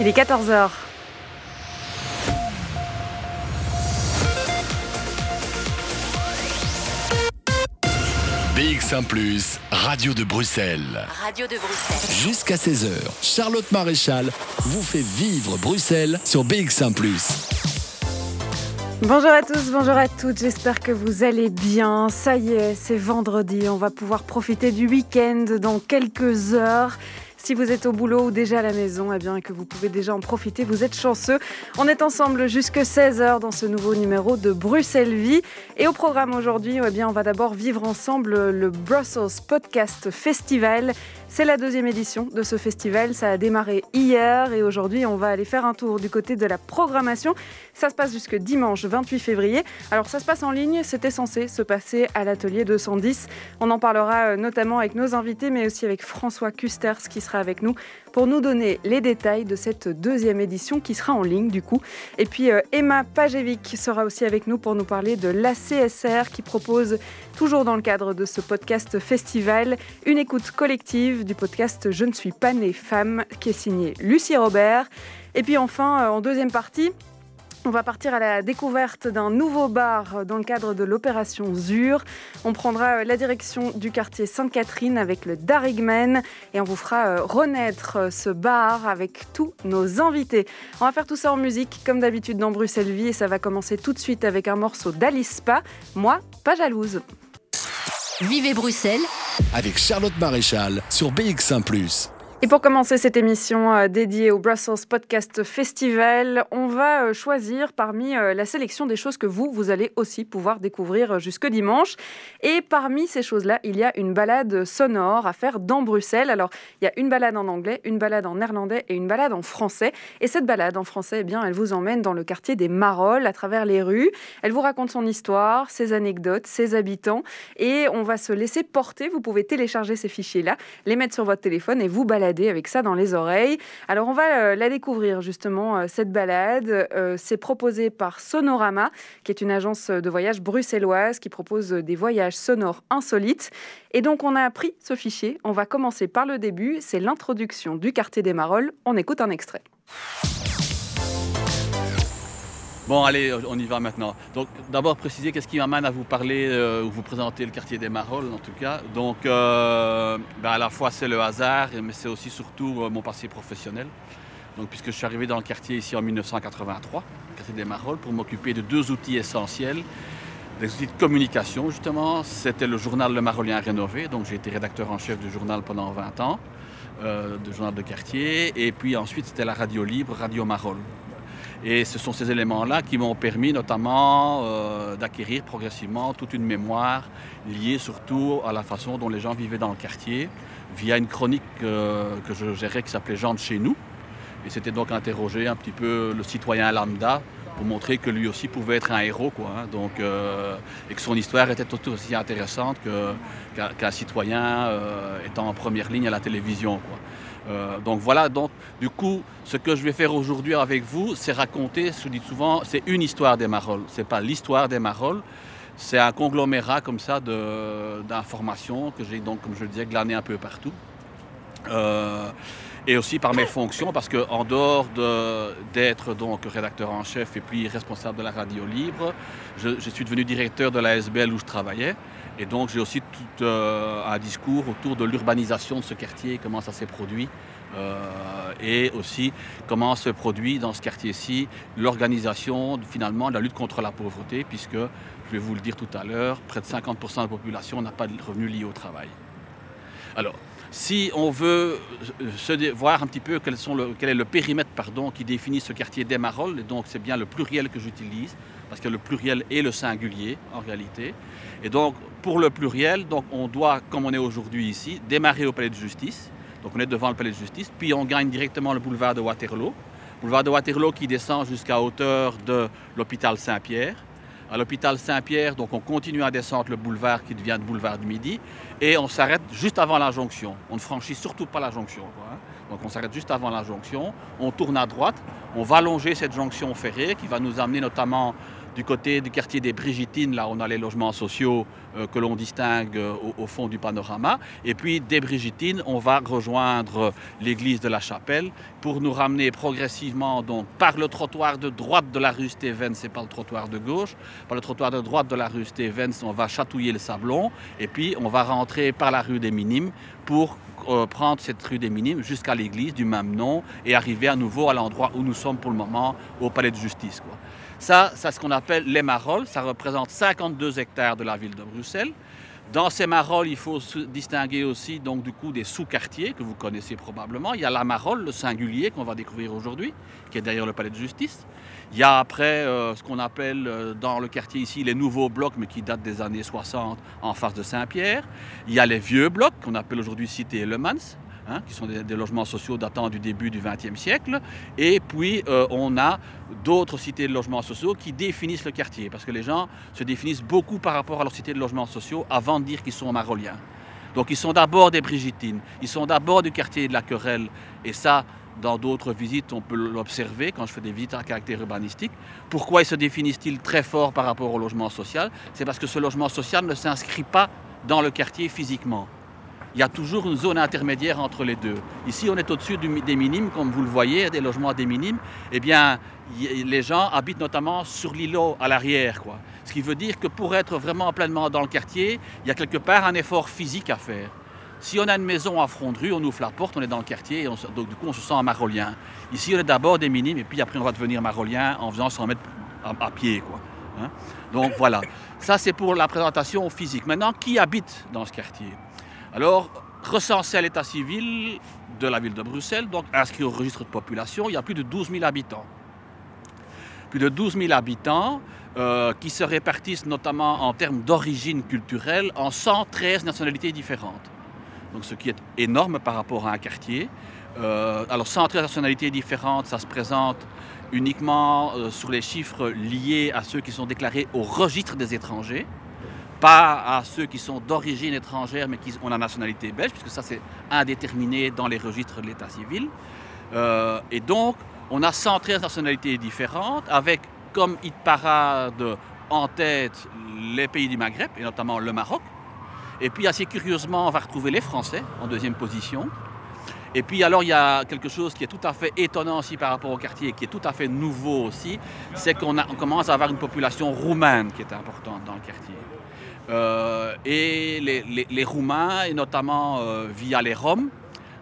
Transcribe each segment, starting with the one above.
Il est 14h. BX1 ⁇ Radio de Bruxelles. Radio de Bruxelles. Jusqu'à 16h, Charlotte Maréchal vous fait vivre Bruxelles sur BX1 ⁇ Bonjour à tous, bonjour à toutes, j'espère que vous allez bien. Ça y est, c'est vendredi, on va pouvoir profiter du week-end dans quelques heures. Si vous êtes au boulot ou déjà à la maison, eh bien que vous pouvez déjà en profiter, vous êtes chanceux. On est ensemble jusque 16h dans ce nouveau numéro de Bruxelles Vie. Et au programme aujourd'hui, eh on va d'abord vivre ensemble le Brussels Podcast Festival. C'est la deuxième édition de ce festival. Ça a démarré hier et aujourd'hui, on va aller faire un tour du côté de la programmation. Ça se passe jusque dimanche 28 février. Alors, ça se passe en ligne. C'était censé se passer à l'atelier 210. On en parlera euh, notamment avec nos invités, mais aussi avec François Custers qui sera avec nous pour nous donner les détails de cette deuxième édition qui sera en ligne du coup. Et puis euh, Emma Pajevic sera aussi avec nous pour nous parler de l'ACSR qui propose toujours dans le cadre de ce podcast festival une écoute collective du podcast Je ne suis pas née femme qui est signé Lucie Robert. Et puis enfin, euh, en deuxième partie, on va partir à la découverte d'un nouveau bar dans le cadre de l'opération ZUR. On prendra euh, la direction du quartier Sainte-Catherine avec le Darigmen et on vous fera euh, renaître euh, ce bar avec tous nos invités. On va faire tout ça en musique comme d'habitude dans Bruxelles Vie et ça va commencer tout de suite avec un morceau d'Alice Pa. Moi, pas jalouse. Vivez Bruxelles avec Charlotte Maréchal sur BX1 ⁇ et pour commencer cette émission euh, dédiée au Brussels Podcast Festival, on va euh, choisir parmi euh, la sélection des choses que vous, vous allez aussi pouvoir découvrir jusque dimanche. Et parmi ces choses-là, il y a une balade sonore à faire dans Bruxelles. Alors, il y a une balade en anglais, une balade en néerlandais et une balade en français. Et cette balade en français, eh bien, elle vous emmène dans le quartier des Marolles, à travers les rues. Elle vous raconte son histoire, ses anecdotes, ses habitants. Et on va se laisser porter. Vous pouvez télécharger ces fichiers-là, les mettre sur votre téléphone et vous balader avec ça dans les oreilles. Alors on va euh, la découvrir justement, euh, cette balade. Euh, c'est proposé par Sonorama, qui est une agence de voyage bruxelloise qui propose des voyages sonores insolites. Et donc on a pris ce fichier. On va commencer par le début. C'est l'introduction du quartier des Marolles. On écoute un extrait. Bon, allez, on y va maintenant. Donc, d'abord préciser qu'est-ce qui m'amène à vous parler euh, ou vous présenter le quartier des Marolles, en tout cas. Donc, euh, ben, à la fois c'est le hasard, mais c'est aussi surtout euh, mon passé professionnel. Donc, puisque je suis arrivé dans le quartier ici en 1983, le quartier des Marolles, pour m'occuper de deux outils essentiels, des outils de communication justement. C'était le journal Le Marollien rénové, donc j'ai été rédacteur en chef du journal pendant 20 ans, du journal de quartier, et puis ensuite c'était la radio libre, Radio Marolles. Et ce sont ces éléments-là qui m'ont permis notamment euh, d'acquérir progressivement toute une mémoire liée surtout à la façon dont les gens vivaient dans le quartier via une chronique euh, que je gérais qui s'appelait Gens de chez nous. Et c'était donc interroger un petit peu le citoyen lambda pour montrer que lui aussi pouvait être un héros, quoi, hein. donc, euh, et que son histoire était tout aussi intéressante qu'un citoyen étant en première ligne à la télévision. Quoi. Euh, donc voilà, donc du coup, ce que je vais faire aujourd'hui avec vous, c'est raconter, je dis souvent, c'est une histoire des Marolles. C'est pas l'histoire des Marolles, c'est un conglomérat comme ça d'informations que j'ai donc, comme je le disais, glané un peu partout. Euh, et aussi par mes fonctions, parce qu'en dehors d'être donc rédacteur en chef et puis responsable de la radio libre, je, suis devenu directeur de la SBL où je travaillais. Et donc j'ai aussi tout euh, un discours autour de l'urbanisation de ce quartier, comment ça s'est produit, euh, et aussi comment se produit dans ce quartier-ci l'organisation finalement de la lutte contre la pauvreté, puisque, je vais vous le dire tout à l'heure, près de 50% de la population n'a pas de revenus liés au travail. Alors, si on veut euh, voir un petit peu quel, est le périmètre qui définit ce quartier des Marolles, donc c'est bien le pluriel que j'utilise, parce que le pluriel est le singulier en réalité. Et donc pour le pluriel, on doit, comme on est aujourd'hui ici, démarrer au palais de justice. Donc on est devant le palais de justice, puis on gagne directement le boulevard de Waterloo. Boulevard de Waterloo qui descend jusqu'à hauteur de l'hôpital Saint-Pierre à l'hôpital Saint-Pierre. Donc on continue à descendre le boulevard qui devient le boulevard du Midi et on s'arrête juste avant la jonction. On ne franchit surtout pas la jonction. Hein. Donc on s'arrête juste avant la jonction, on tourne à droite, on va longer cette jonction ferrée qui va nous amener notamment du côté du quartier des Brigitines, là on a les logements sociaux euh, que l'on distingue euh, au, fond du panorama. Et puis des Brigitines, on va rejoindre l'église de la Chapelle pour nous ramener progressivement donc par le trottoir de droite de la rue Stevens et par le trottoir de gauche. Par le trottoir de droite de la rue Stevens, on va chatouiller le Sablon et puis on va rentrer par la rue des Minimes pour euh, prendre cette rue des Minimes jusqu'à l'église du même nom et arriver à nouveau à l'endroit où nous sommes pour le moment, au palais de justice. Ça, c'est ce qu'on appelle les Marolles. Ça représente 52 hectares de la ville de Bruxelles. Dans ces marolles, il faut distinguer aussi donc du coup des sous-quartiers que vous connaissez probablement. Il y a la Marolle, le singulier qu'on va découvrir aujourd'hui, qui est derrière le palais de justice. Il y a après euh, ce qu'on appelle euh, dans le quartier ici les nouveaux blocs, mais qui datent des années 60 en face de Saint-Pierre. Il y a les vieux blocs qu'on appelle aujourd'hui Cité Le Mans. Hein, qui sont des, logements sociaux datant du début du XXe siècle. Et puis, euh, on a d'autres cités de logements sociaux qui définissent le quartier, parce que les gens se définissent beaucoup par rapport à leur cité de logements sociaux avant de dire qu'ils sont maroliens. Donc, ils sont d'abord des Brigitines, ils sont d'abord du quartier de la Querelle, et ça, dans d'autres visites, on peut l'observer quand je fais des visites à caractère urbanistique. Pourquoi ils se définissent-ils très fort par rapport au logement social? C'est parce que ce logement social ne s'inscrit pas dans le quartier physiquement il y a toujours une zone intermédiaire entre les deux. Ici, on est au-dessus des minimes, comme vous le voyez, des logements des minimes. Eh bien, les gens habitent notamment sur l'îlot à l'arrière, quoi. Ce qui veut dire que pour être vraiment pleinement dans le quartier, il y a quelque part un effort physique à faire. Si on a une maison à front de rue, on ouvre la porte, on est dans le quartier, et on, donc du coup on se sent un marolien. Ici, on est d'abord des minimes, et puis après on va devenir marolien en faisant 100 mètres à, à pied, quoi. Hein donc voilà, ça c'est pour la présentation physique. Maintenant, qui habite dans ce quartier? Alors, recensé à l'état civil de la ville de Bruxelles, donc inscrit au registre de population, il y a plus de 12 000 habitants. Plus de 12 000 habitants euh, qui se répartissent notamment en termes d'origine culturelle en 113 nationalités différentes. Donc, ce qui est énorme par rapport à un quartier. Euh, alors, 113 nationalités différentes, ça se présente uniquement euh, sur les chiffres liés à ceux qui sont déclarés au registre des étrangers pas à ceux qui sont d'origine étrangère mais qui ont la nationalité belge, puisque ça c'est indéterminé dans les registres de l'état civil. Euh, et donc, on a 113 nationalités différentes, avec comme hit parade en tête les pays du Maghreb, et notamment le Maroc. Et puis, assez curieusement, on va retrouver les Français en deuxième position. Et puis alors il y a quelque chose qui est tout à fait étonnant aussi par rapport au quartier, qui est tout à fait nouveau aussi, c'est qu'on on commence à avoir une population roumaine qui est importante dans le quartier. Euh, et les, Roumains, et notamment euh, via les Roms,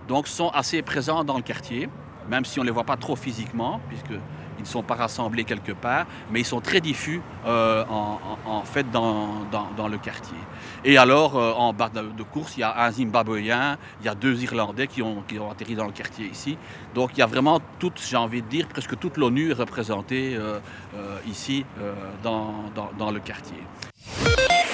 donc, sont assez présents dans le quartier, même si on ne les voit pas trop physiquement, puisqu'ils ne sont pas rassemblés quelque part, mais ils sont très diffus euh, en, fait dans, dans, le quartier. Et alors, en bas de, course, il y a un Zimbabwéen, il y a deux Irlandais qui ont, qui ont atterri dans le quartier ici. Donc il y a vraiment toute, j'ai envie de dire, presque toute l'ONU est représentée ici dans, dans le quartier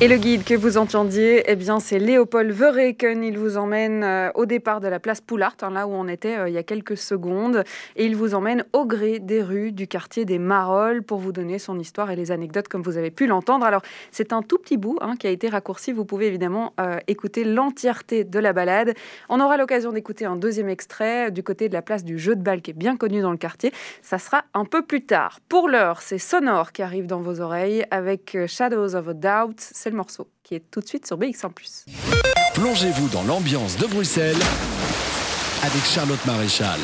Et le guide que vous entendiez, eh bien, c'est Léopold Verreken. Il vous emmène euh, au départ de la place Poulart, hein, là où on était euh, il y a quelques secondes. Et il vous emmène au gré des rues du quartier des Marolles pour vous donner son histoire et les anecdotes, comme vous avez pu l'entendre. Alors, c'est un tout petit bout hein, qui a été raccourci. Vous pouvez évidemment euh, écouter l'entièreté de la balade. On aura l'occasion d'écouter un deuxième extrait du côté de la place du jeu de balle qui est bien connu dans le quartier. Ça sera un peu plus tard. Pour l'heure, c'est Sonore qui arrive dans vos oreilles avec Shadows of a Doubt. Le morceau qui est tout de suite sur BX1 ⁇ Plongez-vous dans l'ambiance de Bruxelles avec Charlotte Maréchal.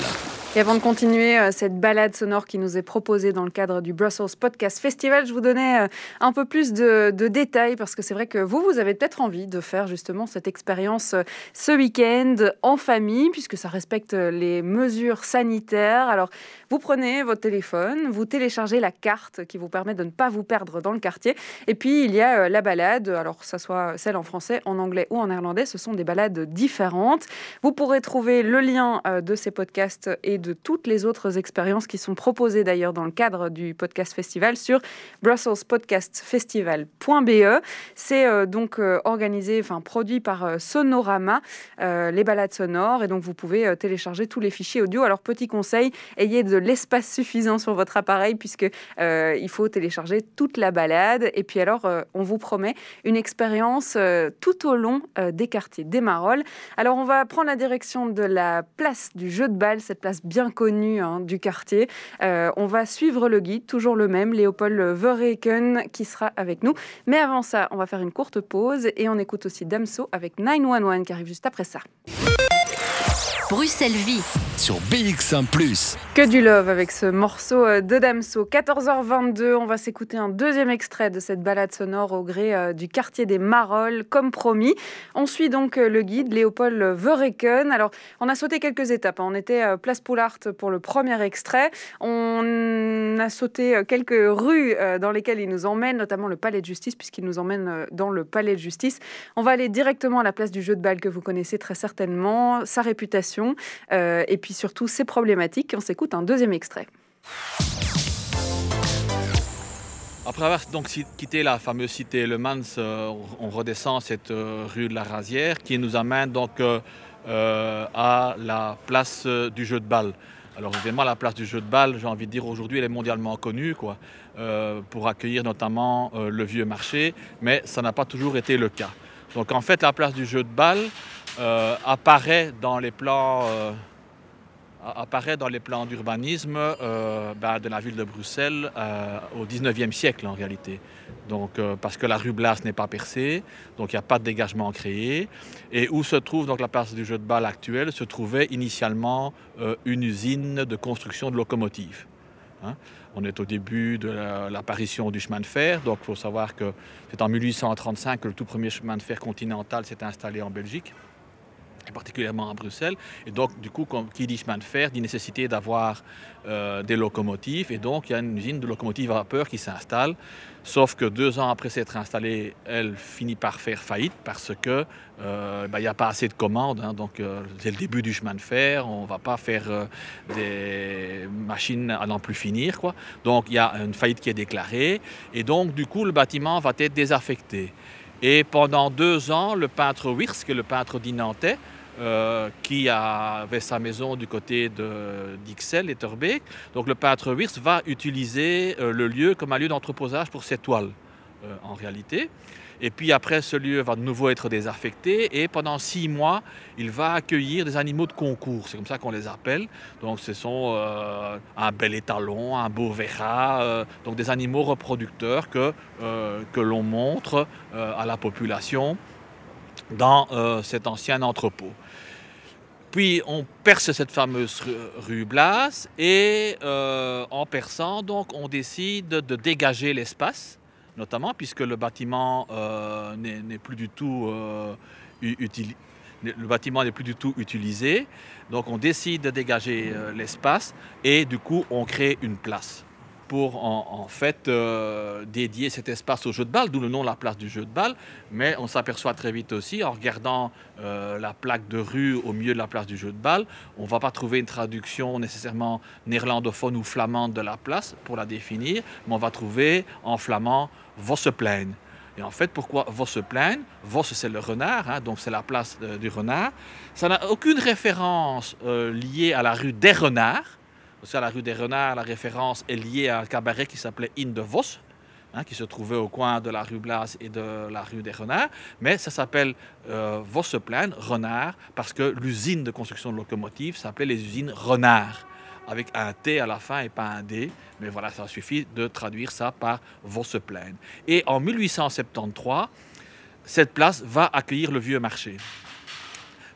Avant de continuer euh, cette balade sonore qui nous est proposée dans le cadre du Brussels Podcast Festival, je vous donnais euh, un peu plus de, détails parce que c'est vrai que vous, vous avez peut-être envie de faire justement cette expérience euh, ce week-end en famille puisque ça respecte les mesures sanitaires. Alors, vous prenez votre téléphone, vous téléchargez la carte qui vous permet de ne pas vous perdre dans le quartier. Et puis, il y a la balade, alors que ce soit celle en français, en anglais ou en néerlandais, ce sont des balades différentes. Vous pourrez trouver le lien de ces podcasts et de toutes les autres expériences qui sont proposées d'ailleurs dans le cadre du podcast festival sur brusselspodcastfestival.be. C'est euh, donc euh, organisé, enfin produit par euh, Sonorama, les balades sonores, et donc vous pouvez télécharger tous les fichiers audio. Alors petit conseil, ayez de l'espace suffisant sur votre appareil puisque il faut télécharger toute la balade. Et puis alors, on vous promet une expérience tout au long des quartiers des Marolles. Alors on va prendre la direction de la place du jeu de balle, cette place bien connue hein, du quartier. on va suivre le guide, toujours le même, Léopold Verreken, qui sera avec nous. Mais avant ça, on va faire une courte pause et on écoute aussi Damso avec 911 qui arrive juste après ça. Bruxelles Vie. Sur BX1 ⁇ Que du love avec ce morceau euh, de Damso. 14h22, on va s'écouter un deuxième extrait de cette balade sonore au gré euh, du quartier des Marolles, comme promis. On suit donc euh, le guide Léopold Verreken. Alors, on a sauté quelques étapes. Hein. On était place Poulart pour le premier extrait. On a sauté quelques rues dans lesquelles il nous emmène, notamment le palais de justice, puisqu'il nous emmène dans le palais de justice. On va aller directement à la place du jeu de balle que vous connaissez très certainement, sa réputation euh, et puis surtout ses problématiques. On s'écoute un deuxième extrait. Après avoir donc quitté la fameuse cité Le Mans, euh, on redescend cette euh, rue de la Rasière qui nous amène donc à la place du jeu de balle. Alors évidemment, la place du jeu de balle, j'ai envie de dire aujourd'hui, elle est mondialement connue quoi, pour accueillir notamment le vieux marché, mais ça n'a pas toujours été le cas. Donc en fait, la place du jeu de balle, euh, apparaît dans les plans euh, apparaît dans les plans d'urbanisme euh, ben, de la ville de Bruxelles au 19e siècle en réalité. Donc, parce que la rue Blas n'est pas percée, donc il n'y a pas de dégagement créé. Et où se trouve donc la place du jeu de balle actuelle se trouvait initialement une usine de construction de locomotives. Hein. On est au début de l'apparition du chemin de fer, donc il faut savoir que c'est en 1835 que le tout premier chemin de fer continental s'est installé en Belgique particulièrement à Bruxelles. Et donc, du coup, qui dit chemin de fer, dit nécessité d'avoir euh, des locomotives. Et donc, il y a une usine de locomotives à vapeur qui s'installe. Sauf que deux ans après s'être installée, elle finit par faire faillite parce que euh, n'y a pas assez de commandes. Hein. donc, euh, c'est le début du chemin de fer. On ne va pas faire des machines à n'en plus finir. Quoi. Donc, il y a une faillite qui est déclarée. Et donc, du coup, le bâtiment va être désaffecté. Et pendant deux ans, le peintre Wirsk, le peintre d'Inantais, euh, qui avait sa maison du côté d'Ixelles et Terbeek. Donc le peintre Wirth va utiliser euh, le lieu comme un lieu d'entreposage pour ses toiles, euh, en réalité. Et puis après, ce lieu va de nouveau être désaffecté et pendant six mois, il va accueillir des animaux de concours. C'est comme ça qu'on les appelle. Donc ce sont un bel étalon, un beau verra, donc des animaux reproducteurs que, que l'on montre à la population dans cet ancien entrepôt. Puis on perce cette fameuse rue Blas et euh, en perçant, donc, on décide de dégager l'espace, notamment puisque le bâtiment euh, n'est plus du tout euh, le bâtiment n'est plus du tout utilisé. Donc on décide de dégager l'espace et du coup on crée une place pour en, fait euh, dédier cet espace au jeu de balle, d'où le nom la place du jeu de balle. Mais on s'aperçoit très vite aussi, en regardant euh, la plaque de rue au milieu de la place du jeu de balle, on ne va pas trouver une traduction nécessairement néerlandophone ou flamande de la place pour la définir, mais on va trouver en flamand Vosseplein. Et en fait, pourquoi Vosseplein Vosse, c'est le renard, hein, donc c'est la place euh, du renard. Ça n'a aucune référence liée à la rue des renards aussi à la rue des Renards, la référence est liée à un cabaret qui s'appelait In de Vos, hein, qui se trouvait au coin de la rue Blas et de la rue des Renards. Mais ça s'appelle euh, Vosseplein, Renard, parce que l'usine de construction de locomotives s'appelait les usines Renard, avec un T à la fin et pas un D. Mais voilà, ça suffit de traduire ça par Vosseplein. Et en 1873, cette place va accueillir le vieux marché.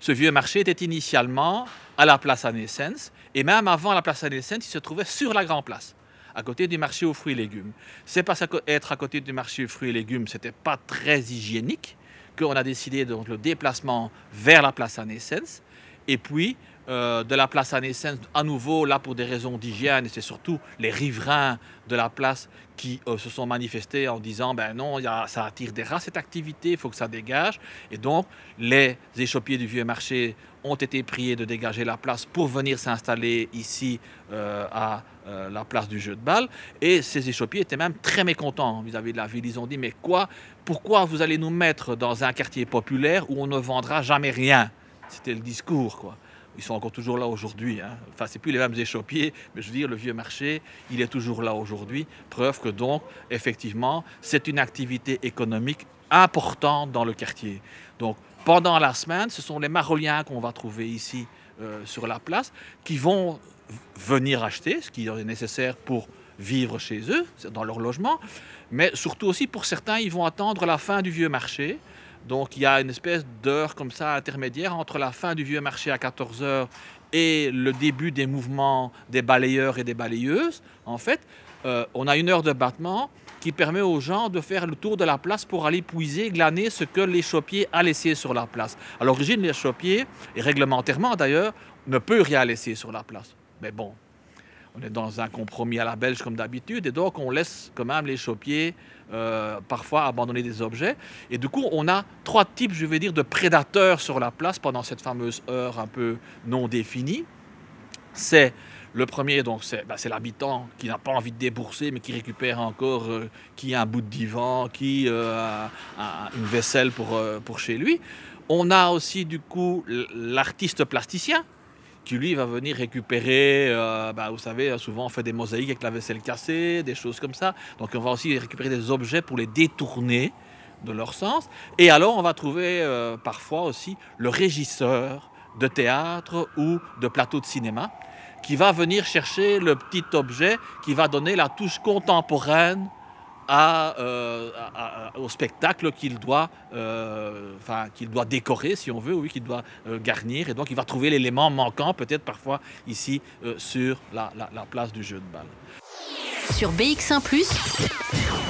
Ce vieux marché était initialement à la place à naissance et même avant la place Saint-Saint, il se trouvait sur la Grande Place, à côté du marché aux fruits et légumes. C'est parce qu'être à côté du marché aux fruits et légumes, c'était pas très hygiénique qu'on a décidé donc le déplacement vers la place Saint-Naissance. Et puis, euh, de la place à naissance, à nouveau, là pour des raisons d'hygiène, et c'est surtout les riverains de la place qui euh, se sont manifestés en disant ben non, y a, ça attire des rats cette activité, il faut que ça dégage. Et donc, les échoppiers du vieux marché ont été priés de dégager la place pour venir s'installer ici euh, à la place du jeu de balle. Et ces échoppiers étaient même très mécontents vis-à-vis de la ville. Ils ont dit mais quoi? Pourquoi vous allez nous mettre dans un quartier populaire où on ne vendra jamais rien? C'était le discours, quoi ils sont encore toujours là aujourd'hui. Hein. Enfin, c'est plus les mêmes échoppiers, mais je veux dire, le vieux marché, il est toujours là aujourd'hui. Preuve que donc, effectivement, c'est une activité économique importante dans le quartier. Donc, pendant la semaine, ce sont les maroliens qu'on va trouver ici euh, sur la place qui vont venir acheter ce qui est nécessaire pour vivre chez eux, dans leur logement, mais surtout aussi pour certains, ils vont attendre la fin du vieux marché donc il y a une espèce d'heure comme ça intermédiaire entre la fin du vieux marché à 14 h et le début des mouvements des balayeurs et des balayeuses. En fait, euh, on a une heure de battement qui permet aux gens de faire le tour de la place pour aller puiser, glaner ce que l'échoppier a laissé sur la place. À l'origine, l'échoppier, et réglementairement d'ailleurs, ne peut rien laisser sur la place. Mais bon, on est dans un compromis à la belge comme d'habitude, et donc on laisse quand même les chopiers euh, parfois abandonner des objets. Et du coup, on a trois types, je vais dire, de prédateurs sur la place pendant cette fameuse heure un peu non définie. C'est le premier, donc c'est bah, l'habitant qui n'a pas envie de débourser, mais qui récupère encore, euh, qui a un bout de divan, qui euh, a, une vaisselle pour, pour chez lui. On a aussi du coup l'artiste plasticien, qui lui va venir récupérer, euh, bah, vous savez, souvent on fait des mosaïques avec la vaisselle cassée, des choses comme ça. Donc on va aussi récupérer des objets pour les détourner de leur sens. Et alors on va trouver euh, parfois aussi le régisseur de théâtre ou de plateau de cinéma qui va venir chercher le petit objet qui va donner la touche contemporaine euh, au spectacle qu'il doit, euh, enfin, qu'il doit décorer, si on veut, oui, qu'il doit euh, garnir. Et donc, il va trouver l'élément manquant, peut-être parfois ici, sur la, la, place du jeu de balle. Sur BX1 ⁇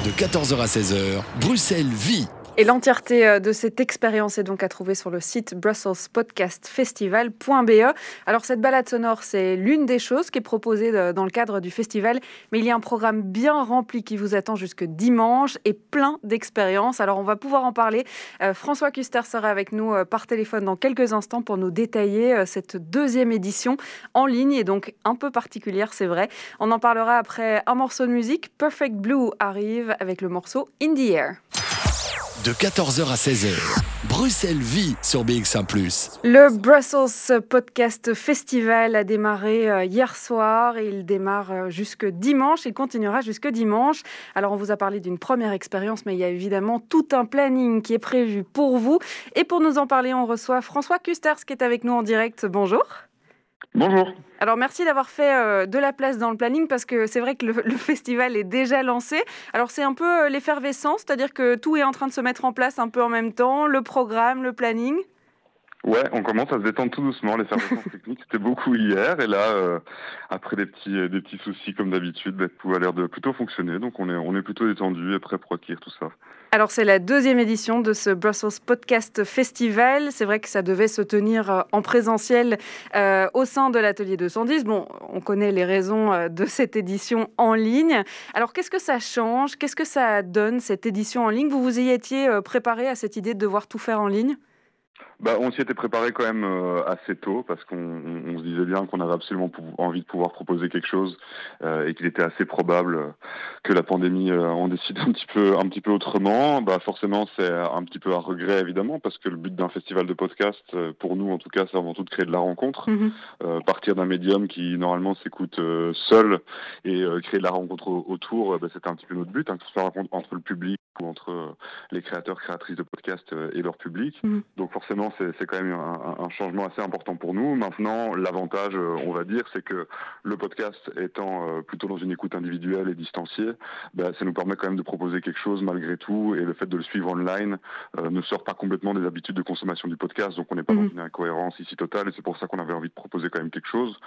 de 14h à 16h, Bruxelles vit et l'entièreté euh, de cette expérience est donc à trouver sur le site brusselspodcastfestival.be. Alors cette balade sonore, c'est l'une des choses qui est proposée euh, dans le cadre du festival, mais il y a un programme bien rempli qui vous attend jusque dimanche et plein d'expériences. Alors on va pouvoir en parler. Euh, François Custer sera avec nous par téléphone dans quelques instants pour nous détailler cette deuxième édition en ligne et donc un peu particulière, c'est vrai. On en parlera après un morceau de musique. Perfect Blue arrive avec le morceau In the Air de 14h à 16h. Bruxelles vit sur BX1 ⁇ Le Brussels Podcast Festival a démarré euh, hier soir et il démarre euh, jusque dimanche. Il continuera jusque dimanche. Alors on vous a parlé d'une première expérience, mais il y a évidemment tout un planning qui est prévu pour vous. Et pour nous en parler, on reçoit François Custers qui est avec nous en direct. Bonjour. Bonjour. Alors merci d'avoir fait euh, de la place dans le planning parce que c'est vrai que le, festival est déjà lancé. Alors c'est un peu euh, l'effervescence, c'est-à-dire que tout est en train de se mettre en place un peu en même temps, le programme, le planning? Ouais, on commence à se détendre tout doucement. Les services techniques, c'était beaucoup hier. Et là, euh, après des petits, des petits soucis comme d'habitude, bah, tout a l'air de plutôt fonctionner. Donc on est, on est plutôt détendu et prêt pour accueillir tout ça. Alors c'est la deuxième édition de ce Brussels Podcast Festival. C'est vrai que ça devait se tenir euh, en présentiel euh, au sein de l'atelier 210. Bon, on connaît les raisons de cette édition en ligne. Alors qu'est-ce que ça change? Qu'est-ce que ça donne cette édition en ligne? Vous vous y étiez préparé à cette idée de devoir tout faire en ligne? Bah, on s'y était préparé quand même euh, assez tôt parce qu'on on, se disait bien qu'on avait absolument envie de pouvoir proposer quelque chose euh, et qu'il était assez probable que la pandémie euh, en décide un petit peu un petit peu autrement. Bah forcément c'est un petit peu un regret évidemment parce que le but d'un festival de podcast pour nous en tout cas c'est avant tout de créer de la rencontre, mm-hmm. partir d'un médium qui normalement s'écoute seul et créer de la rencontre autour, bah, c'était un petit peu notre but, hein, que ce soit entre le public ou entre les créateurs créatrices de podcasts et leur public. Mm-hmm. Donc forcément c'est quand même un, changement assez important pour nous. Maintenant, l'avantage, euh, on va dire, c'est que le podcast étant euh, plutôt dans une écoute individuelle et distanciée, bah, ça nous permet quand même de proposer quelque chose malgré tout. Et le fait de le suivre online euh, ne sort pas complètement des habitudes de consommation du podcast. Donc on n'est pas dans mhm. une incohérence ici totale. Et c'est pour ça qu'on avait envie de proposer quand même quelque chose,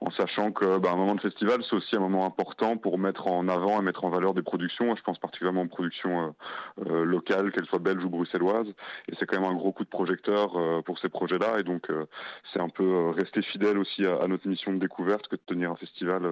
en sachant que bah, un moment de festival, c'est aussi un moment important pour mettre en avant et mettre en valeur des productions. Je pense particulièrement aux productions locales, qu'elles soient belges ou bruxelloises. Et c'est quand même un gros coup de projecteur porteur pour ces projets-là. Et donc, c'est un peu rester fidèle aussi à, à, notre mission de découverte que de tenir un festival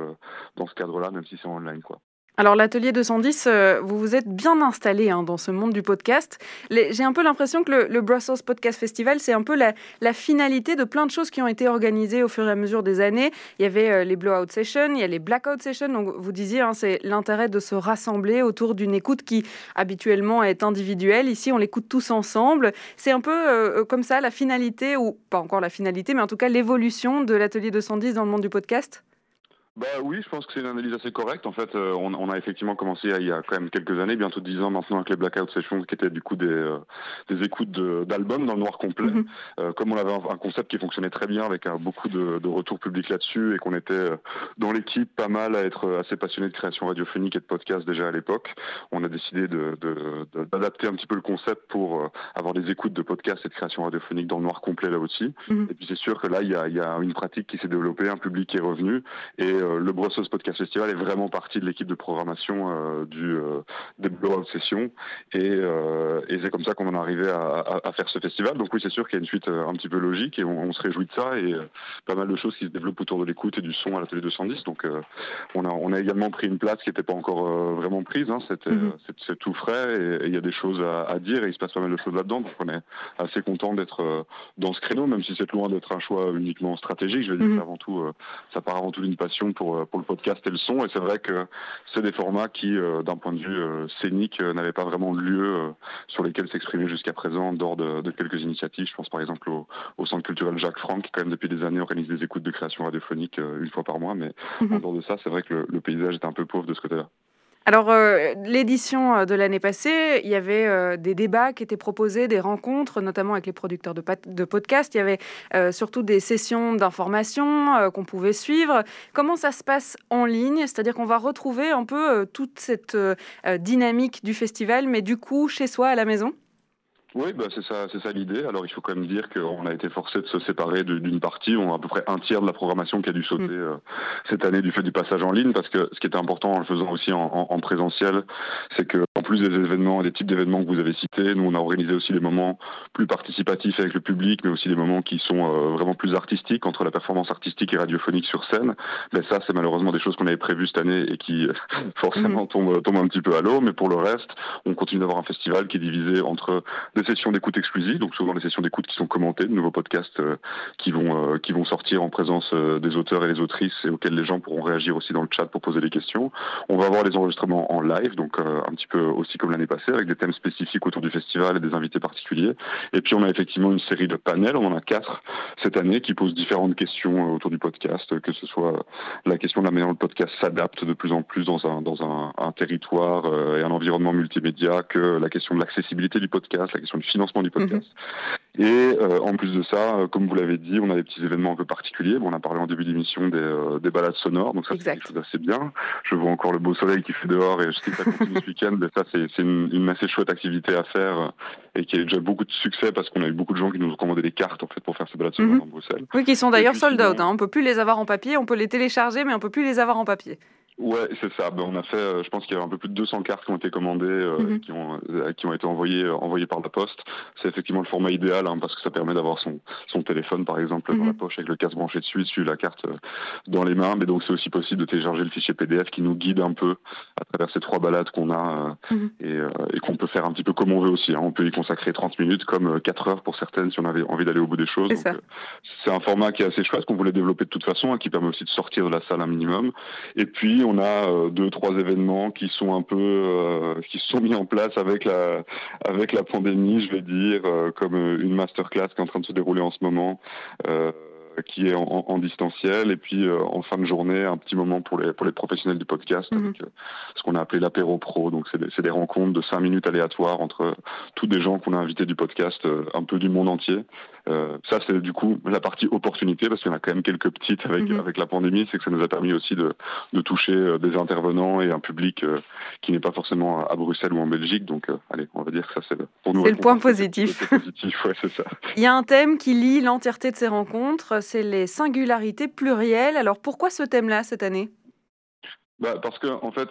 dans ce cadre-là, même si c'est en online, quoi. Alors l'atelier 210, euh, vous vous êtes bien installé hein, dans ce monde du podcast. J'ai un peu l'impression que le, Brussels Podcast Festival, c'est un peu la, finalité de plein de choses qui ont été organisées au fur et à mesure des années. Il y avait euh, les blowout sessions, il y a les blackout sessions. Donc vous disiez, hein, c'est l'intérêt de se rassembler autour d'une écoute qui habituellement est individuelle. Ici, on l'écoute tous ensemble. C'est un peu euh, comme ça la finalité, ou pas encore la finalité, mais en tout cas l'évolution de l'atelier 210 dans le monde du podcast? Bah oui, je pense que c'est une analyse assez correcte. En fait, euh, on, on, a effectivement commencé il y a quand même quelques années, bientôt dix ans maintenant, avec les Blackout Sessions, qui étaient du coup des, euh, des écoutes d'albums dans le noir complet. Mhm. euh, comme on avait un, concept qui fonctionnait très bien, avec beaucoup de, de, retours publics là-dessus, et qu'on était dans l'équipe pas mal à être assez passionné de création radiophonique et de podcast déjà à l'époque, on a décidé d'adapter de, un petit peu le concept pour avoir des écoutes de podcast et de création radiophonique dans le noir complet là aussi. Mhm. Et puis c'est sûr que là, il y a, y a une pratique qui s'est développée, un public qui est revenu, et le Brussels Podcast Festival est vraiment partie de l'équipe de programmation euh, du euh, des Blowout Sessions et, c'est comme ça qu'on en est arrivé à, faire ce festival. Donc oui, c'est sûr qu'il y a une suite un petit peu logique et on, se réjouit de ça et pas mal de choses qui se développent autour de l'écoute et du son à la télé 210. Donc on a on a également pris une place qui n'était pas encore vraiment prise. Hein. C'était mhm. c'est tout frais et il y a des choses à, dire et il se passe pas mal de choses là-dedans. Donc on est assez content d'être dans ce créneau, même si c'est loin d'être un choix uniquement stratégique. Je vais dire mhm. avant tout, ça part avant tout d'une passion pour, euh, pour le podcast et le son. Et c'est vrai que c'est des formats qui, euh, d'un point de vue euh, scénique, n'avaient pas vraiment lieu sur lesquels s'exprimer jusqu'à présent, dehors de, de, quelques initiatives. Je pense par exemple au, au, Centre culturel Jacques Franck, qui quand même depuis des années organise des écoutes de création radiophonique une fois par mois. Mais mhm. en dehors de ça, c'est vrai que le, le paysage est un peu pauvre de ce côté-là. Alors, euh, l'édition euh, de l'année passée, il y avait euh, des débats qui étaient proposés, des rencontres, notamment avec les producteurs de, de podcasts. Il y avait surtout des sessions d'information qu'on pouvait suivre. Comment ça se passe en ligne? C'est-à-dire qu'on va retrouver un peu toute cette dynamique du festival, mais du coup, chez soi, à la maison? Oui, bah c'est ça, c'est ça l'idée. Alors il faut quand même dire qu'on a été forcé de se séparer d'une partie. On a à peu près un tiers de la programmation qui a dû sauter mm. euh, cette année du fait du passage en ligne, parce que ce qui était important en le faisant aussi en, en, présentiel, c'est que plus des événements, des types d'événements que vous avez cités, nous on a organisé aussi des moments plus participatifs avec le public, mais aussi des moments qui sont euh, vraiment plus artistiques entre la performance artistique et radiophonique sur scène. Mais ça, c'est malheureusement des choses qu'on avait prévues cette année et qui forcément mm. tombent, tombent un petit peu à l'eau. Mais pour le reste, on continue d'avoir un festival qui est divisé entre des sessions d'écoute exclusives, donc souvent des sessions d'écoute qui sont commentées, de nouveaux podcasts euh, qui vont euh, qui vont sortir en présence des auteurs et des autrices et auxquels les gens pourront réagir aussi dans le chat pour poser des questions. On va avoir des enregistrements en live, donc un petit peu aussi comme l'année passée, avec des thèmes spécifiques autour du festival et des invités particuliers. Et puis on a effectivement une série de panels, on en a quatre cette année, qui posent différentes questions autour du podcast, que ce soit la question de la manière dont le podcast s'adapte de plus en plus dans un dans un, un territoire et un environnement multimédia, que la question de l'accessibilité du podcast, la question du financement du podcast. Mhm. Et euh, en plus de ça, euh, comme vous l'avez dit, on a des petits événements un peu particuliers. Bon, on a parlé en début d'émission des, euh, des, balades sonores, donc ça c'est quelque chose d'assez bien. Je vois encore le beau soleil qui fait dehors et je sais que ça continue ce week-end. Mais ça c'est une, une, assez chouette activité à faire et qui a déjà beaucoup de succès parce qu'on a eu beaucoup de gens qui nous ont commandé des cartes en fait pour faire ces balades sonores en mhm. Bruxelles. Oui, qui sont d'ailleurs sold out. Hein. On peut plus les avoir en papier, on peut les télécharger, mais on peut plus les avoir en papier. Ouais, c'est ça. Ben, on a fait, euh, je pense qu'il y a un peu plus de 200 cartes qui ont été commandées, euh, mhm. qui ont euh, qui ont été envoyées envoyées par la poste. C'est effectivement le format idéal hein, parce que ça permet d'avoir son son téléphone par exemple dans la mhm. poche avec le casque branché dessus, suivre la carte dans les mains. Mais donc c'est aussi possible de télécharger le fichier PDF qui nous guide un peu à travers ces trois balades qu'on a mhm. et, et qu'on peut faire un petit peu comme on veut aussi. Hein. On peut y consacrer 30 minutes comme 4 heures pour certaines si on avait envie d'aller au bout des choses. C'est un format qui est assez chouette qu'on voulait développer de toute façon, hein, qui permet aussi de sortir de la salle un minimum. Et puis on a euh, deux trois événements qui sont un peu euh, qui sont mis en place avec la avec la pandémie, je vais dire, euh, comme une masterclass qui est en train de se dérouler en ce moment qui est en, distanciel. Et puis en fin de journée un petit moment pour les pour les professionnels du podcast mhm. avec ce qu'on a appelé l'apéro pro. Donc c'est des, des, rencontres de cinq minutes aléatoires entre tous des gens qu'on a invités du podcast un peu du monde entier euh, ça, c'est du coup la partie opportunité, parce qu'il y en a quand même quelques petites avec, mhm. avec la pandémie, c'est que ça nous a permis aussi de, de toucher euh, des intervenants et un public euh, qui n'est pas forcément à Bruxelles ou en Belgique. Donc, allez, on va dire que ça, c'est pour nous. C'est le point positif. positif ouais, ça. Il y a un thème qui lie l'entièreté de ces rencontres, c'est les singularités plurielles. Alors, pourquoi ce thème-là cette année? Bah parce que en fait,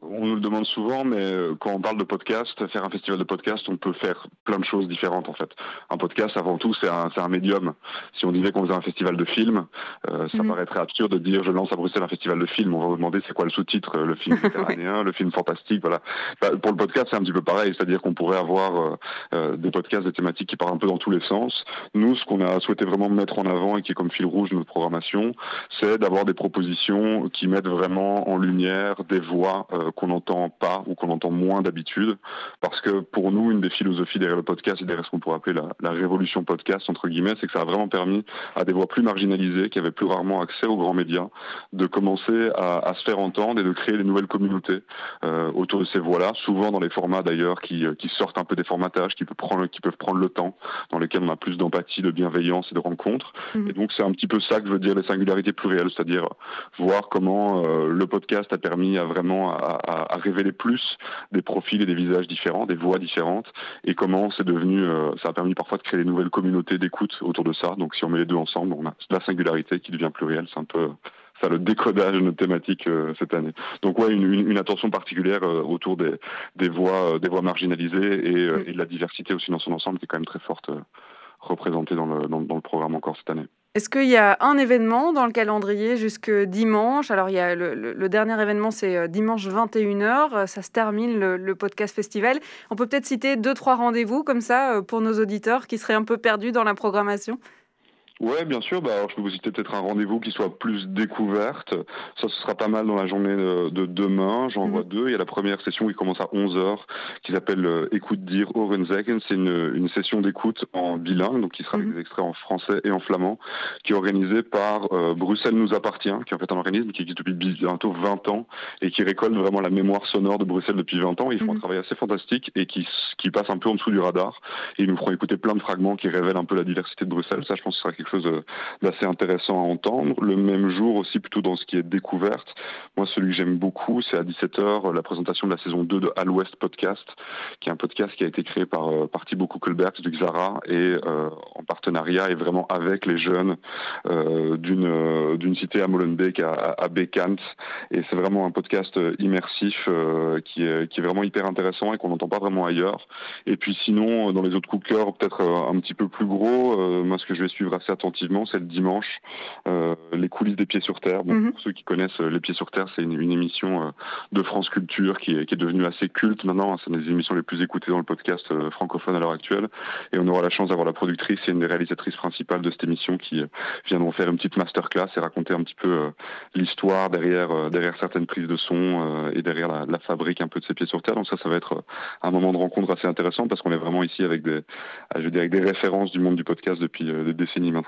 on nous le demande souvent, mais euh, quand on parle de podcast, faire un festival de podcast, on peut faire plein de choses différentes en fait. Un podcast, avant tout, c'est un, un médium. Si on disait qu'on faisait un festival de films, euh, ça mhm. paraîtrait absurde de dire je lance à Bruxelles un festival de films. On va vous demander c'est quoi le sous-titre, le film méditerranéen, le film fantastique, voilà. Bah, pour le podcast, c'est un petit peu pareil, c'est-à-dire qu'on pourrait avoir euh, des podcasts, des thématiques qui parlent un peu dans tous les sens. Nous, ce qu'on a souhaité vraiment mettre en avant et qui est comme fil rouge de notre programmation, c'est d'avoir des propositions qui mettent vraiment en lumière des voix euh, qu'on n'entend pas ou qu'on entend moins d'habitude. Parce que pour nous, une des philosophies derrière le podcast et derrière ce qu'on pourrait appeler la, révolution podcast, entre guillemets, c'est que ça a vraiment permis à des voix plus marginalisées, qui avaient plus rarement accès aux grands médias, de commencer à, se faire entendre et de créer des nouvelles communautés euh, autour de ces voix-là, souvent dans les formats d'ailleurs qui, euh, qui, sortent un peu des formatages, qui peuvent prendre, qui peuvent prendre le temps, dans lesquels on a plus d'empathie, de bienveillance et de rencontres. Mmh. Et donc c'est un petit peu ça que je veux dire les singularités plurielles, c'est-à-dire voir comment le podcast a permis à vraiment à, révéler plus des profils et des visages différents, des voix différentes, et comment c'est devenu, euh, ça a permis parfois de créer des nouvelles communautés d'écoute autour de ça. Donc si on met les deux ensemble, on a la singularité qui devient plurielle. C'est un peu ça le décodage de notre thématique euh, cette année. Donc ouais, une, attention particulière euh, autour des, des voix, des voix marginalisées et, et, de la diversité aussi dans son ensemble qui est quand même très forte représentée dans le, dans le programme encore cette année. Est-ce qu'il y a un événement dans le calendrier jusque dimanche? Alors, il y a le, dernier événement, c'est euh, dimanche 21h. Euh, ça se termine le, podcast festival. On peut peut-être citer deux, trois rendez-vous comme ça euh, pour nos auditeurs qui seraient un peu perdus dans la programmation? Ouais, bien sûr. Bah, alors, je peux vous citer peut-être un rendez-vous qui soit plus découverte. Ça, ce sera pas mal dans la journée de, demain. J'en vois mhm. deux. Il y a la première session qui commence à 11h, qui s'appelle euh, Écoute dire Orenzeken. C'est une, une, session d'écoute en bilingue, donc qui sera avec mhm. des extraits en français et en flamand, qui est organisée par euh, Bruxelles nous appartient, qui est en fait un organisme qui existe depuis bientôt 20 ans et qui récolte vraiment la mémoire sonore de Bruxelles depuis 20 ans. Ils font un mhm. travail assez fantastique et qui, qui passe un peu en dessous du radar. Et ils nous feront écouter plein de fragments qui révèlent un peu la diversité de Bruxelles. Ça, je pense que ce sera quelque chose euh, d'assez intéressant à entendre. Le même jour aussi, plutôt dans ce qui est découverte, moi celui que j'aime beaucoup, c'est à 17h la présentation de la saison 2 de Al West Podcast, qui est un podcast qui a été créé par, euh, par Thibaut Kuckelbergs du Xara et euh, en partenariat et vraiment avec les jeunes d'une cité à Molenbeek, à, à Bekant. Et c'est vraiment un podcast immersif qui, est, qui est vraiment hyper intéressant et qu'on n'entend pas vraiment ailleurs. Et puis sinon, dans les autres coups peut-être un petit peu plus gros, moi ce que je vais suivre assez attentivement, c'est le dimanche, euh, les coulisses des pieds sur terre. Mhm. Pour ceux qui connaissent euh, les pieds sur terre, c'est une, émission euh, de France Culture qui est, devenue assez culte maintenant. Hein. C'est une des émissions les plus écoutées dans le podcast francophone à l'heure actuelle. Et on aura la chance d'avoir la productrice et une des réalisatrices principales de cette émission qui viendront faire une petite masterclass et raconter un petit peu l'histoire derrière, derrière certaines prises de son et derrière la, fabrique un peu de ces pieds sur terre. Donc ça, ça va être un moment de rencontre assez intéressant parce qu'on est vraiment ici avec des, je veux dire, avec des références du monde du podcast depuis des décennies maintenant.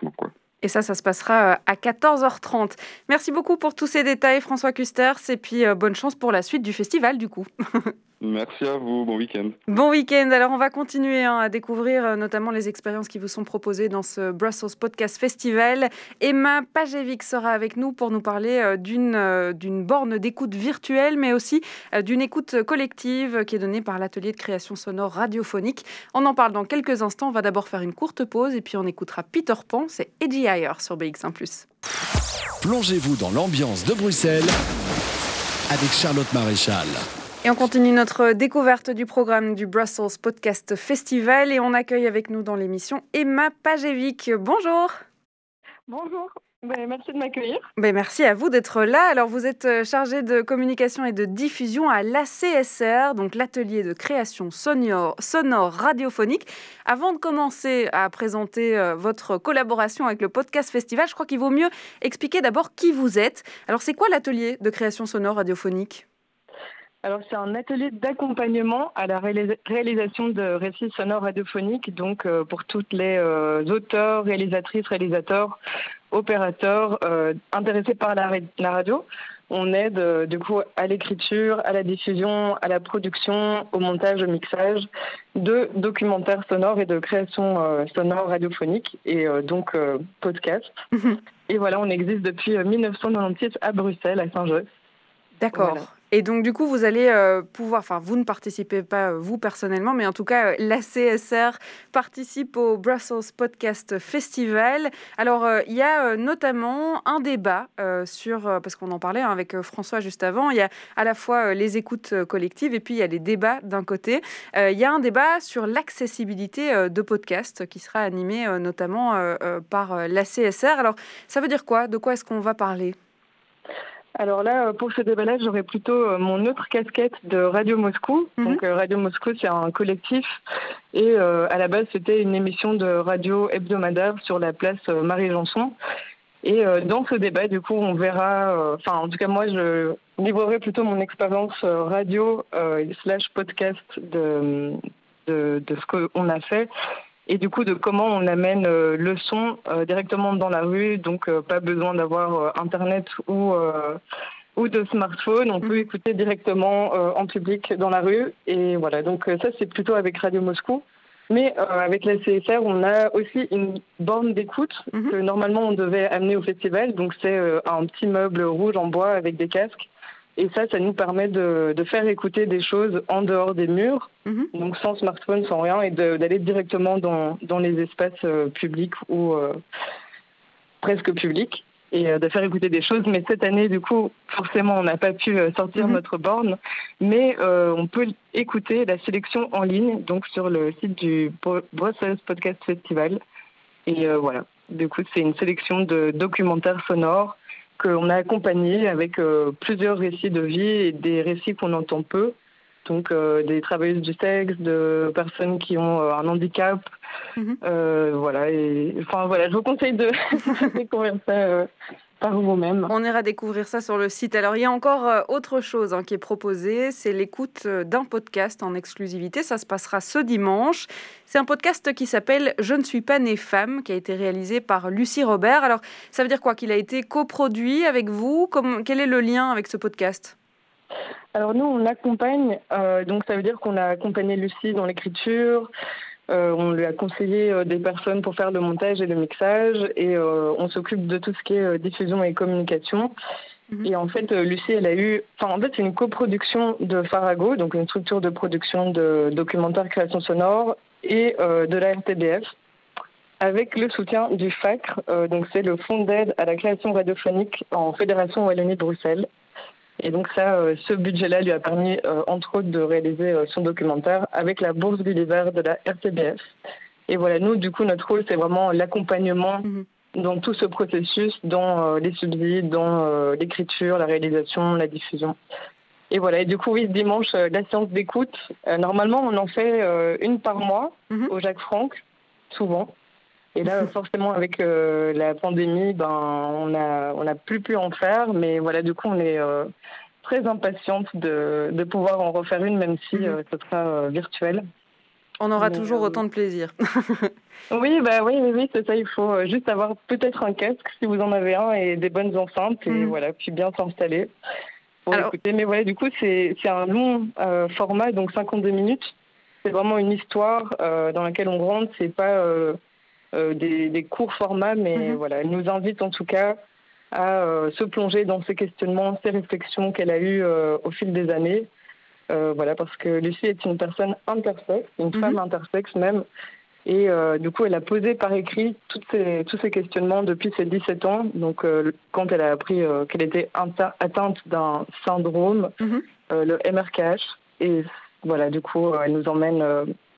Et ça, ça se passera euh, à 14h30. Merci beaucoup pour tous ces détails, François Custers, et puis euh, bonne chance pour la suite du festival, du coup. Merci à vous, bon week-end. Bon week-end, alors on va continuer hein, à découvrir euh, notamment les expériences qui vous sont proposées dans ce Brussels Podcast Festival. Emma Pajevic sera avec nous pour nous parler d'une d'une borne d'écoute virtuelle, mais aussi d'une écoute collective qui est donnée par l'atelier de création sonore radiophonique. On en parle dans quelques instants, on va d'abord faire une courte pause et puis on écoutera Peter Pan, c'est Eddie ailleurs sur BX1 ⁇ Plongez-vous dans l'ambiance de Bruxelles avec Charlotte Maréchal. Et on continue notre découverte du programme du Brussels Podcast Festival et on accueille avec nous dans l'émission Emma Pajevic. Bonjour. Bonjour. Ben, merci de m'accueillir. Ben, merci à vous d'être là. Alors, vous êtes euh, chargé de communication et de diffusion à l'ACSR, donc l'atelier de création sonore, sonore radiophonique. Avant de commencer à présenter euh, votre collaboration avec le Podcast Festival, je crois qu'il vaut mieux expliquer d'abord qui vous êtes. Alors, c'est quoi l'atelier de création sonore radiophonique? Alors, c'est un atelier d'accompagnement à la réalisation de récits sonores radiophoniques, donc euh, pour toutes les auteurs, réalisatrices, réalisateurs opérateurs euh, intéressés par la, radio. On aide euh, du coup à l'écriture, à la diffusion, à la production, au montage, au mixage de documentaires sonores et de créations euh, sonores radiophoniques et donc podcast. Mhm. Et voilà, on existe depuis 1996 à Bruxelles, à Saint-Josse. D'accord. Et donc, du coup, vous allez euh, pouvoir, enfin, vous ne participez pas, euh, vous personnellement, mais en tout cas, euh, la CSR participe au Brussels Podcast Festival. Alors, il y a notamment un débat sur, parce qu'on en parlait hein, avec François juste avant, il y a à la fois les écoutes collectives et puis il y a les débats d'un côté. il y a un débat sur l'accessibilité de podcasts qui sera animé notamment par la CSR. Alors, ça veut dire quoi? De quoi est-ce qu'on va parler? Alors là, pour ce débat-là, j'aurais plutôt euh, mon autre casquette de Radio Moscou. Mhm. Donc euh, Radio Moscou, c'est un collectif et euh, à la base, c'était une émission de radio hebdomadaire sur la place Marie-Janson. Et dans ce débat, du coup, on verra, enfin, en tout cas, moi, je livrerai plutôt mon expérience radio slash podcast de, de, de ce qu'on a fait et du coup de comment on amène euh, le son euh, directement dans la rue, donc euh, pas besoin d'avoir internet ou ou de smartphone, on peut mhm. écouter directement en public dans la rue et voilà. Donc ça c'est plutôt avec Radio Moscou. Mais avec la CSR, on a aussi une borne d'écoute mhm. que normalement on devait amener au festival. Donc c'est un petit meuble rouge en bois avec des casques et ça, ça nous permet de, faire écouter des choses en dehors des murs, mhm. donc sans smartphone, sans rien, et d'aller directement dans, dans, les espaces euh, publics ou euh, presque publics, et euh, de faire écouter des choses. Mais cette année, du coup, forcément, on n'a pas pu sortir mhm. notre borne, mais on peut écouter la sélection en ligne, donc sur le site du Brussels Podcast Festival. Et voilà, du coup, c'est une sélection de documentaires sonores qu'on a accompagné avec euh, plusieurs récits de vie et des récits qu'on entend peu. Donc euh, des travailleuses du sexe, de personnes qui ont euh, un handicap. Mhm. voilà. Et, enfin voilà, je vous conseille de découvrir ça par vous-même. On ira découvrir ça sur le site. Alors, il y a encore euh, autre chose hein, qui est proposée, c'est l'écoute euh, d'un podcast en exclusivité. Ça se passera ce dimanche. C'est un podcast qui s'appelle Je ne suis pas née femme, qui a été réalisé par Lucie Robert. Alors, ça veut dire quoi Qu'il a été coproduit avec vous? Quel est le lien avec ce podcast? Alors nous, on accompagne, euh, donc ça veut dire qu'on a accompagné Lucie dans l'écriture, euh, on lui a conseillé euh, des personnes pour faire le montage et le mixage et on s'occupe de tout ce qui est diffusion et communication. Mhm. Et en fait, Lucie, elle a eu, enfin en fait, c'est une coproduction de Farago, donc une structure de production de documentaires création sonore et de la RTBF avec le soutien du FACRE, donc c'est le Fonds d'aide à la création radiophonique en Fédération Wallonie-Bruxelles. Et donc ça, euh, ce budget-là lui a permis, euh, entre autres, de réaliser euh, son documentaire avec la bourse Gulliver de la RTBF. Et voilà, nous, du coup, notre rôle, c'est vraiment l'accompagnement mhm. dans tout ce processus, dans les subsides, dans l'écriture, la réalisation, la diffusion. Et voilà, et du coup, oui, ce dimanche, la séance d'écoute, normalement, on en fait une par mois mhm. au Jacques Franck, souvent. Et là, forcément, avec euh, la pandémie, ben, on a, on a plus pu en faire. Mais voilà, du coup, on est euh, très impatiente de, de, pouvoir en refaire une, même si mhm. euh, ce sera virtuel. On aura toujours autant de plaisir. oui, bah oui, oui, oui c'est ça. Il faut juste avoir peut-être un casque si vous en avez un et des bonnes enceintes et mhm. voilà, puis bien s'installer pour écouter. Mais voilà, du coup, c'est un long format, donc 52 minutes. C'est vraiment une histoire dans laquelle on rentre. C'est pas euh, des, courts formats, mais mhm. voilà, elle nous invite en tout cas à euh, se plonger dans ces questionnements, ces réflexions qu'elle a eues euh, au fil des années. voilà, parce que Lucie est une personne intersexe, une mhm. femme intersexe même, et du coup, elle a posé par écrit toutes ces, tous ces questionnements depuis ses 17 ans. Donc, quand elle a appris qu'elle était atteinte d'un syndrome, mhm. le MRKH, et voilà, du coup, elle nous emmène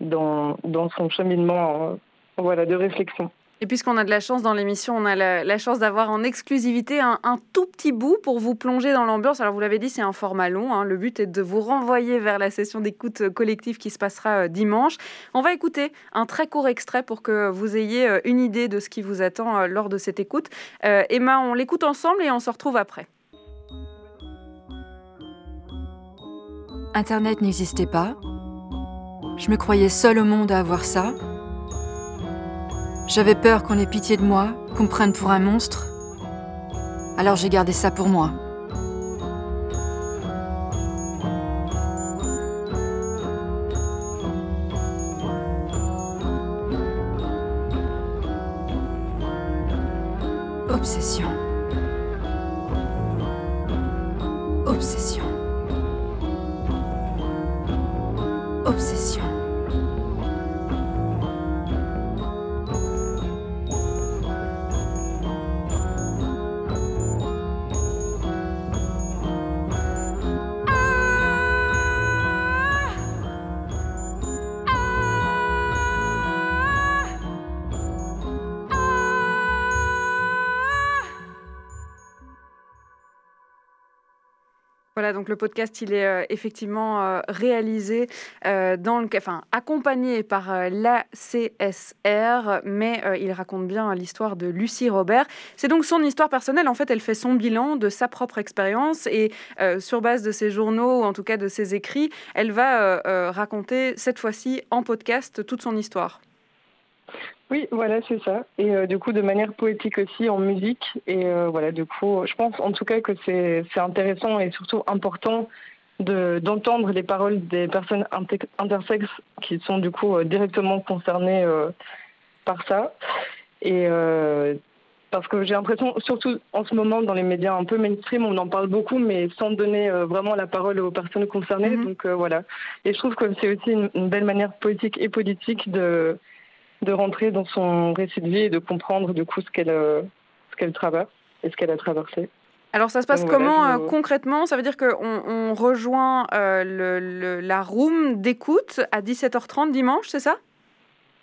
dans, dans son cheminement voilà, de réflexion. Et puisqu'on a de la chance dans l'émission, on a la, chance d'avoir en exclusivité un, tout petit bout pour vous plonger dans l'ambiance. Alors vous l'avez dit, c'est un format long. Hein. Le but est de vous renvoyer vers la session d'écoute collective qui se passera euh, dimanche. On va écouter un très court extrait pour que vous ayez euh, une idée de ce qui vous attend euh, lors de cette écoute. Emma, on l'écoute ensemble et on se retrouve après. Internet n'existait pas. Je me croyais seule au monde à avoir ça. J'avais peur qu'on ait pitié de moi, qu'on me prenne pour un monstre. Alors j'ai gardé ça pour moi. Obsession. Voilà, donc le podcast, il est euh, effectivement euh, réalisé, euh, dans le, enfin, accompagné par la CSR, mais il raconte bien l'histoire de Lucie Robert. C'est donc son histoire personnelle. En fait, elle fait son bilan de sa propre expérience et sur base de ses journaux, ou en tout cas de ses écrits, elle va raconter cette fois-ci en podcast toute son histoire. Oui, voilà, c'est ça. Et euh, du coup, de manière poétique aussi, en musique. Et euh, voilà, du coup, je pense en tout cas que c'est intéressant et surtout important d'entendre les paroles des personnes intersexes qui sont du coup euh, directement concernées par ça. Et parce que j'ai l'impression, surtout en ce moment dans les médias un peu mainstream, on en parle beaucoup, mais sans donner vraiment la parole aux personnes concernées. Mm-hmm. Donc voilà. Et je trouve que c'est aussi une, belle manière poétique et politique de de rentrer dans son récit de vie et de comprendre du coup ce qu'elle euh, ce qu'elle traverse et ce qu'elle a traversé. Alors ça se passe comment euh, concrètement? Ça veut dire qu'on on rejoint euh, le, la room d'écoute à 17h30 dimanche, c'est ça?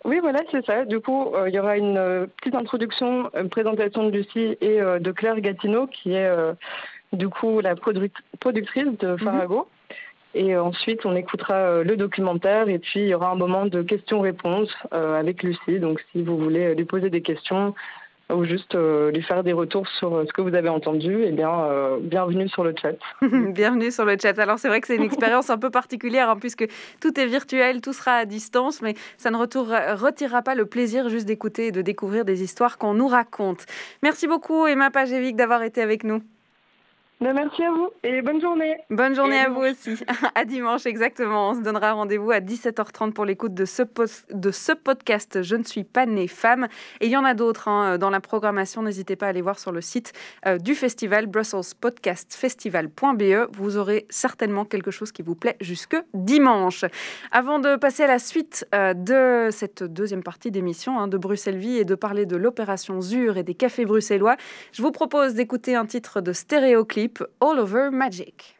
Oui, voilà, c'est ça. Du coup, il y aura une petite introduction, une présentation de Lucie et de Claire Gatineau, qui est du coup la productrice de mhm. Farago. Et ensuite, on écoutera euh, le documentaire et puis il y aura un moment de questions-réponses euh, avec Lucie. Donc, si vous voulez lui poser des questions ou juste euh, lui faire des retours sur ce que vous avez entendu, eh bien, bienvenue sur le chat. bienvenue sur le chat. Alors, c'est vrai que c'est une expérience un peu particulière hein, puisque tout est virtuel, tout sera à distance, mais ça ne retirera pas le plaisir juste d'écouter et de découvrir des histoires qu'on nous raconte. Merci beaucoup, Emma Pajevic, d'avoir été avec nous. Ben, merci à vous et bonne journée. Bonne journée à vous aussi. À dimanche exactement. On se donnera rendez-vous à 17h30 pour l'écoute de ce, de ce podcast Je ne suis pas née femme. Et il y en a d'autres hein, dans la programmation. N'hésitez pas à aller voir sur le site euh, du festival Brussels Podcast Festival.be. Vous aurez certainement quelque chose qui vous plaît jusque dimanche. Avant de passer à la suite euh, de cette deuxième partie d'émission hein, de Bruxelles Vie et de parler de l'opération ZUR et des cafés bruxellois, je vous propose d'écouter un titre de stéréoclip All Over Magic.